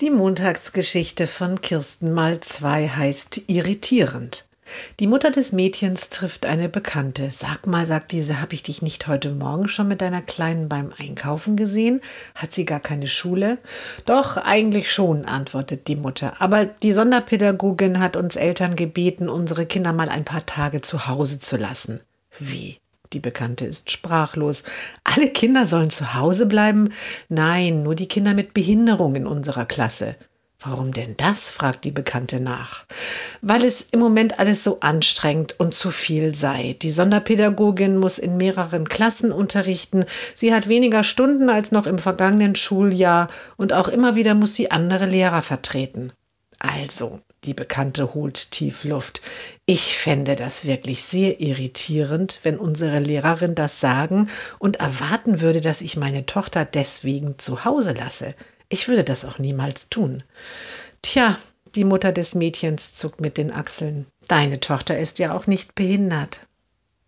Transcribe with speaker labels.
Speaker 1: Die Montagsgeschichte von Kirsten mal zwei heißt irritierend. Die Mutter des Mädchens trifft eine Bekannte. Sag mal, sagt diese, habe ich dich nicht heute Morgen schon mit deiner Kleinen beim Einkaufen gesehen? Hat sie gar keine Schule? Doch, eigentlich schon, antwortet die Mutter. Aber die Sonderpädagogin hat uns Eltern gebeten, unsere Kinder mal ein paar Tage zu Hause zu lassen. Wie? Die Bekannte ist sprachlos. Alle Kinder sollen zu Hause bleiben? Nein, nur die Kinder mit Behinderung in unserer Klasse. Warum denn das? fragt die Bekannte nach. Weil es im Moment alles so anstrengend und zu viel sei. Die Sonderpädagogin muss in mehreren Klassen unterrichten. Sie hat weniger Stunden als noch im vergangenen Schuljahr und auch immer wieder muss sie andere Lehrer vertreten. Also, die Bekannte holt tief Luft. Ich fände das wirklich sehr irritierend, wenn unsere Lehrerin das sagen und erwarten würde, dass ich meine Tochter deswegen zu Hause lasse. Ich würde das auch niemals tun. Tja, die Mutter des Mädchens zuckt mit den Achseln. Deine Tochter ist ja auch nicht behindert.